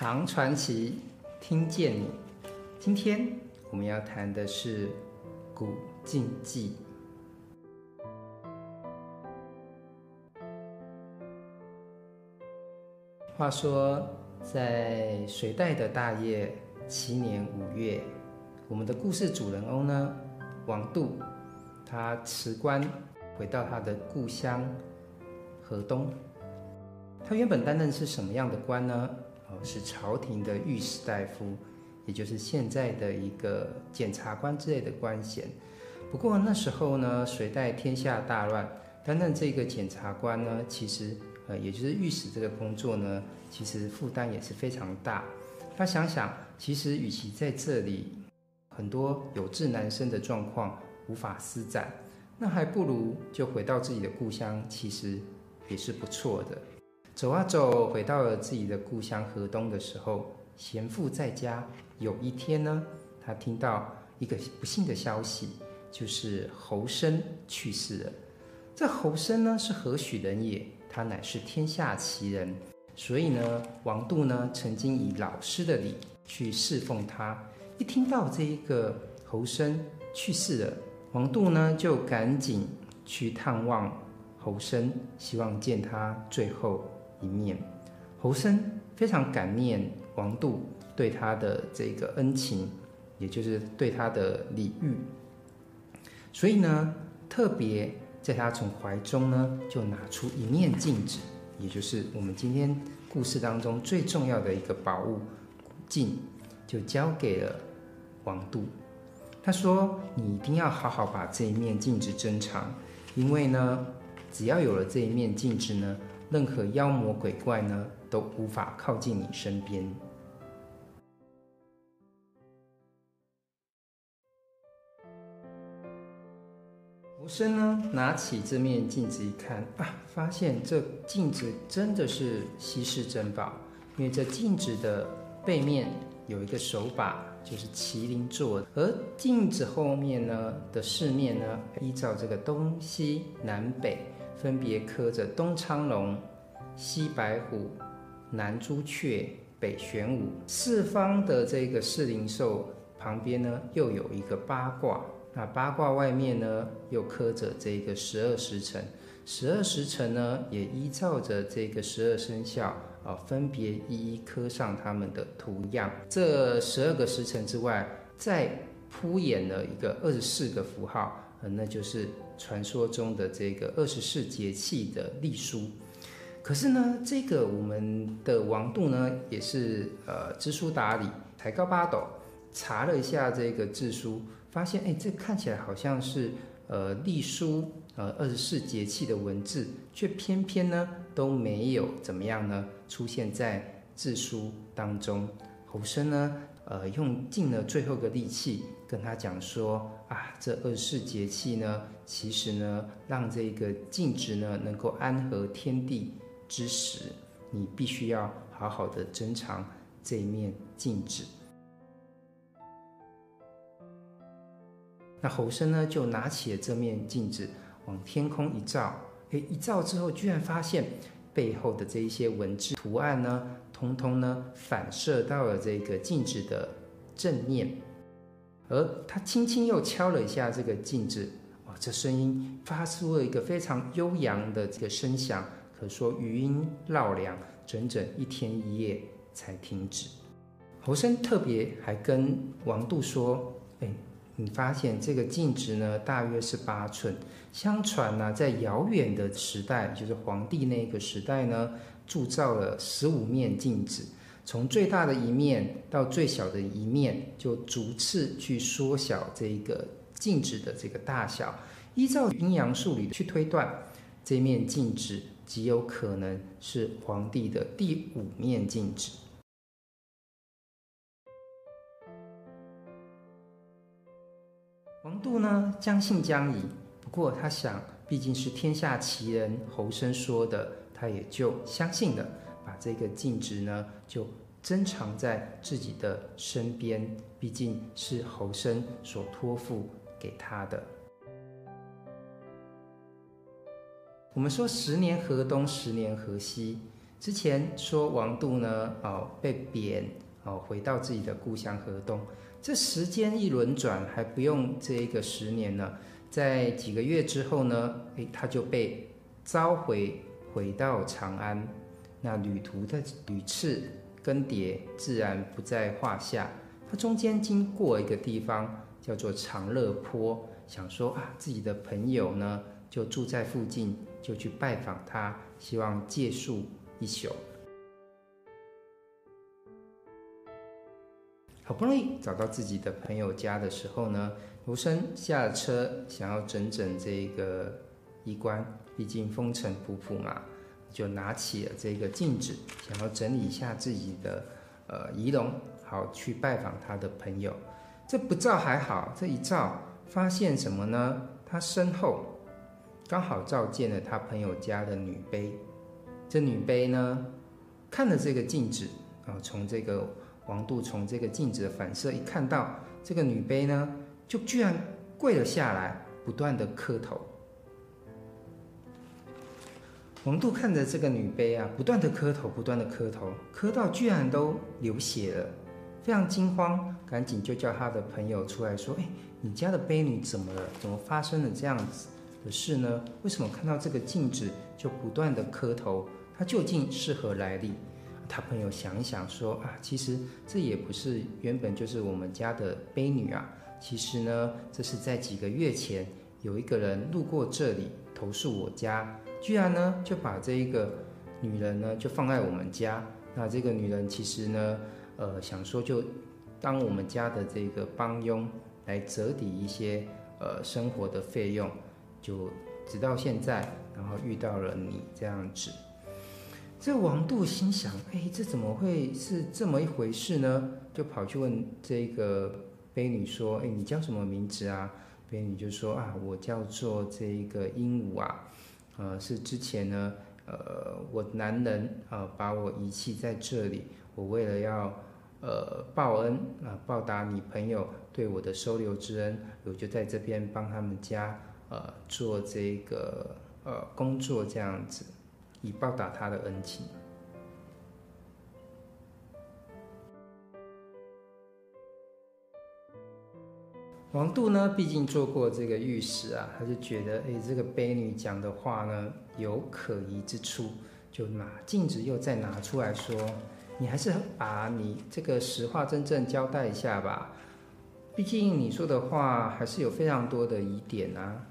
唐传奇，听见你。今天我们要谈的是古镜记。话说，在隋代的大业七年五月，我们的故事主人翁呢，王度，他辞官回到他的故乡河东。他原本担任是什么样的官呢？是朝廷的御史大夫，也就是现在的一个检察官之类的官衔。不过那时候呢，隋代天下大乱，担任这个检察官呢，其实呃，也就是御史这个工作呢，其实负担也是非常大。他想想，其实与其在这里很多有志难伸的状况无法施展，那还不如就回到自己的故乡，其实也是不错的。走啊走，回到了自己的故乡河东的时候，贤父在家。有一天呢，他听到一个不幸的消息，就是侯生去世了。这侯生呢是何许人也？他乃是天下奇人。所以呢，王度呢曾经以老师的礼去侍奉他。一听到这一个侯生去世了，王度呢就赶紧去探望侯生，希望见他最后一面，侯生非常感念王度对他的这个恩情，也就是对他的礼遇，所以呢，特别在他从怀中呢，就拿出一面镜子，也就是我们今天故事当中最重要的一个宝物镜，就交给了王度。他说：“你一定要好好把这一面镜子珍藏，因为呢，只要有了这一面镜子呢。”任何妖魔鬼怪呢，都无法靠近你身边。侯生呢，拿起这面镜子一看啊，发现这镜子真的是稀世珍宝，因为这镜子的背面有一个手把，就是麒麟做的，而镜子后面呢的饰面呢，依照这个东西南北。分别刻着东苍龙、西白虎、南朱雀、北玄武，四方的这个四灵兽旁边呢，又有一个八卦。那八卦外面呢，又刻着这个十二时辰。十二时辰呢，也依照着这个十二生肖啊，分别一一刻上他们的图样。这十二个时辰之外，再铺演了一个二十四个符号。呃，那就是传说中的这个二十四节气的历书。可是呢，这个我们的王度呢，也是呃知书达理，才高八斗，查了一下这个字书，发现哎，这看起来好像是呃历书，呃二十四节气的文字，却偏偏呢都没有怎么样呢出现在字书当中。侯生呢，呃，用尽了最后的力气跟他讲说啊，这二十四节气呢，其实呢，让这个镜子呢能够安合天地之时，你必须要好好的珍藏这一面镜子。那侯生呢，就拿起了这面镜子，往天空一照，诶，一照之后，居然发现。背后的这一些文字图案呢，通通呢反射到了这个镜子的正面，而他轻轻又敲了一下这个镜子，哇，这声音发出了一个非常悠扬的这个声响，可说余音绕梁，整整一天一夜才停止。侯生特别还跟王度说：“哎。”你发现这个镜子呢，大约是八寸。相传呢，在遥远的时代，就是皇帝那个时代呢，铸造了十五面镜子，从最大的一面到最小的一面，就逐次去缩小这个镜子的这个大小。依照阴阳数理去推断，这面镜子极有可能是皇帝的第五面镜子。王度呢，将信将疑，不过他想，毕竟是天下奇人侯生说的，他也就相信了，把这个镜子呢，就珍藏在自己的身边，毕竟是侯生所托付给他的。我们说十年河东，十年河西，之前说王度呢，哦，被贬哦，回到自己的故乡河东。这时间一轮转，还不用这一个十年呢，在几个月之后呢，诶，他就被召回回到长安。那旅途的屡次更迭，自然不在话下。他中间经过一个地方，叫做长乐坡，想说啊，自己的朋友呢，就住在附近，就去拜访他，希望借宿一宿。好不容易找到自己的朋友家的时候呢，卢生下了车，想要整整这个衣冠，毕竟风尘仆仆嘛，就拿起了这个镜子，想要整理一下自己的呃仪容，好去拜访他的朋友。这不照还好，这一照发现什么呢？他身后刚好照见了他朋友家的女婢。这女婢呢，看了这个镜子啊，从这个。王度从这个镜子的反射一看到这个女婢呢，就居然跪了下来，不断的磕头。王度看着这个女卑啊，不断的磕头，不断的磕头，磕到居然都流血了，非常惊慌，赶紧就叫他的朋友出来说：“哎，你家的卑女怎么了？怎么发生了这样子的事呢？为什么看到这个镜子就不断的磕头？她究竟是何来历？”他朋友想一想说啊，其实这也不是原本就是我们家的卑女啊。其实呢，这是在几个月前有一个人路过这里投诉我家，居然呢就把这一个女人呢就放在我们家。那这个女人其实呢，呃，想说就当我们家的这个帮佣来折抵一些呃生活的费用，就直到现在，然后遇到了你这样子。这王度心想：哎，这怎么会是这么一回事呢？就跑去问这个婢女说：“哎，你叫什么名字啊？”婢女就说：“啊，我叫做这个鹦鹉啊，呃，是之前呢，呃，我男人啊、呃、把我遗弃在这里，我为了要呃报恩啊、呃，报答你朋友对我的收留之恩，我就在这边帮他们家呃做这个呃工作这样子。”以报答他的恩情。王度呢，毕竟做过这个御史啊，他就觉得，哎，这个婢女讲的话呢，有可疑之处，就拿镜子又再拿出来说，你还是把你这个实话真正交代一下吧。毕竟你说的话还是有非常多的疑点啊。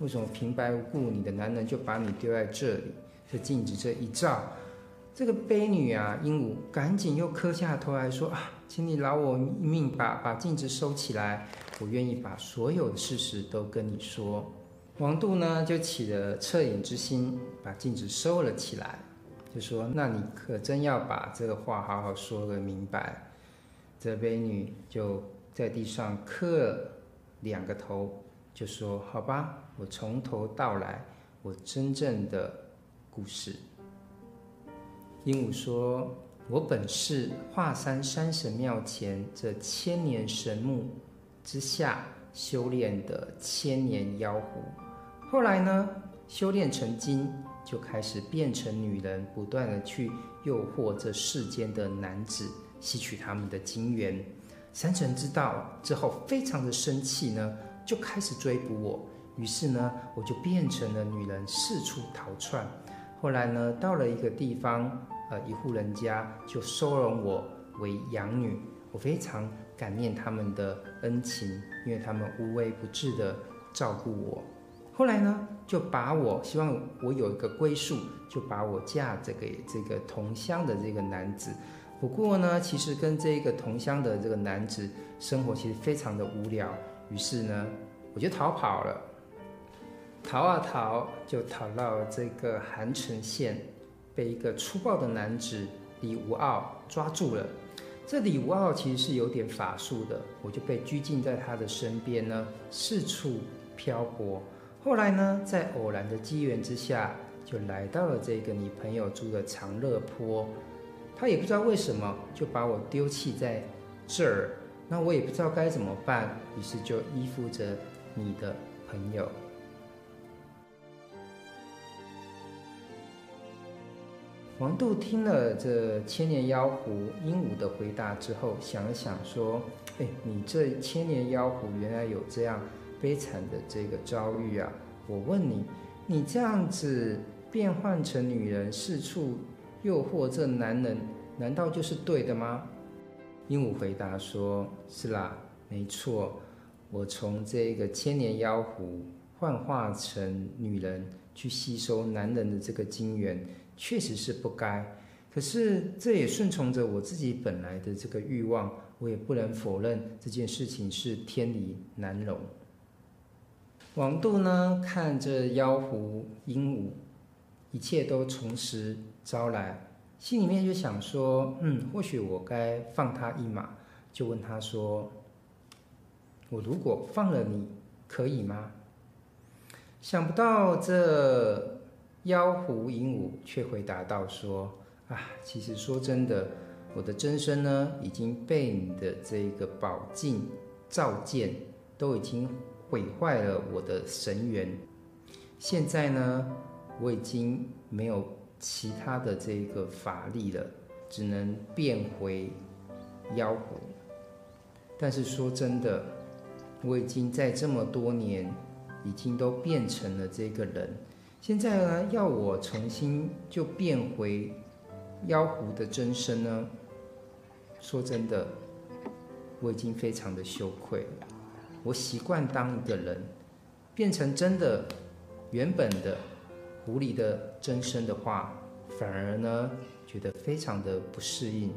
为什么平白无故你的男人就把你丢在这里？这镜子这一照，这个婢女啊，鹦鹉赶紧又磕下头来说啊，请你饶我一命吧，把镜子收起来，我愿意把所有的事实都跟你说。王度呢，就起了恻隐之心，把镜子收了起来，就说：那你可真要把这个话好好说个明白。这婢女就在地上磕两个头，就说：好吧，我从头道来，我真正的。故事，鹦鹉说：“我本是华山山神庙前这千年神木之下修炼的千年妖狐。后来呢，修炼成精，就开始变成女人，不断的去诱惑这世间的男子，吸取他们的精元。山神知道之后，非常的生气呢，就开始追捕我。于是呢，我就变成了女人，四处逃窜。”后来呢，到了一个地方，呃，一户人家就收容我为养女。我非常感念他们的恩情，因为他们无微不至的照顾我。后来呢，就把我希望我有一个归宿，就把我嫁这个这个同乡的这个男子。不过呢，其实跟这个同乡的这个男子生活其实非常的无聊，于是呢，我就逃跑了。逃啊逃，就逃到这个韩城县，被一个粗暴的男子李无傲抓住了。这李无傲其实是有点法术的，我就被拘禁在他的身边呢，四处漂泊。后来呢，在偶然的机缘之下，就来到了这个你朋友住的长乐坡。他也不知道为什么就把我丢弃在这儿，那我也不知道该怎么办，于是就依附着你的朋友。王杜听了这千年妖狐鹦鹉的回答之后，想了想说：“哎，你这千年妖狐原来有这样悲惨的这个遭遇啊！我问你，你这样子变换成女人，四处诱惑这男人，难道就是对的吗？”鹦鹉回答说：“是啦，没错，我从这个千年妖狐幻化成女人，去吸收男人的这个精元。”确实是不该，可是这也顺从着我自己本来的这个欲望，我也不能否认这件事情是天理难容。王杜呢，看着妖狐鹦鹉，一切都从实招来，心里面就想说：嗯，或许我该放他一马。就问他说：我如果放了你，可以吗？想不到这。妖狐鹦鹉却回答道：“说啊，其实说真的，我的真身呢，已经被你的这个宝镜照见，都已经毁坏了我的神元。现在呢，我已经没有其他的这个法力了，只能变回妖狐。但是说真的，我已经在这么多年，已经都变成了这个人。”现在呢，要我重新就变回妖狐的真身呢？说真的，我已经非常的羞愧。我习惯当一个人，变成真的原本的狐狸的真身的话，反而呢觉得非常的不适应。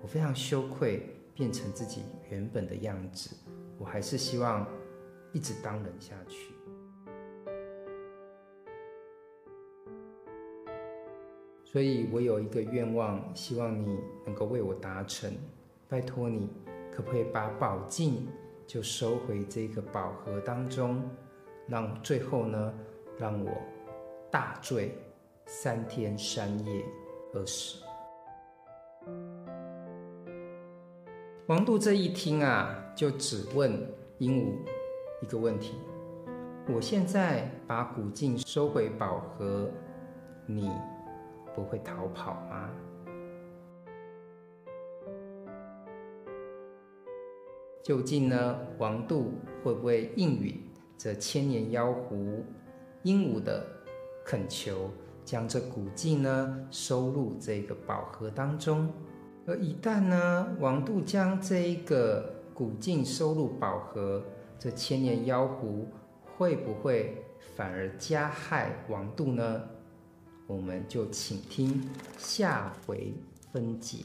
我非常羞愧，变成自己原本的样子。我还是希望一直当人下去。所以我有一个愿望，希望你能够为我达成。拜托你，可不可以把宝镜就收回这个宝盒当中，让最后呢，让我大醉三天三夜而死。王杜这一听啊，就只问鹦鹉一个问题：我现在把古镜收回宝盒，你不会逃跑吗？究竟呢，王杜会不会应允这千年妖狐鹦鹉的恳求，将这古镜呢收入这个宝盒当中？而一旦呢，王杜将这一个古镜收入宝盒，这千年妖狐会不会反而加害王杜呢？我们就请听下回分解。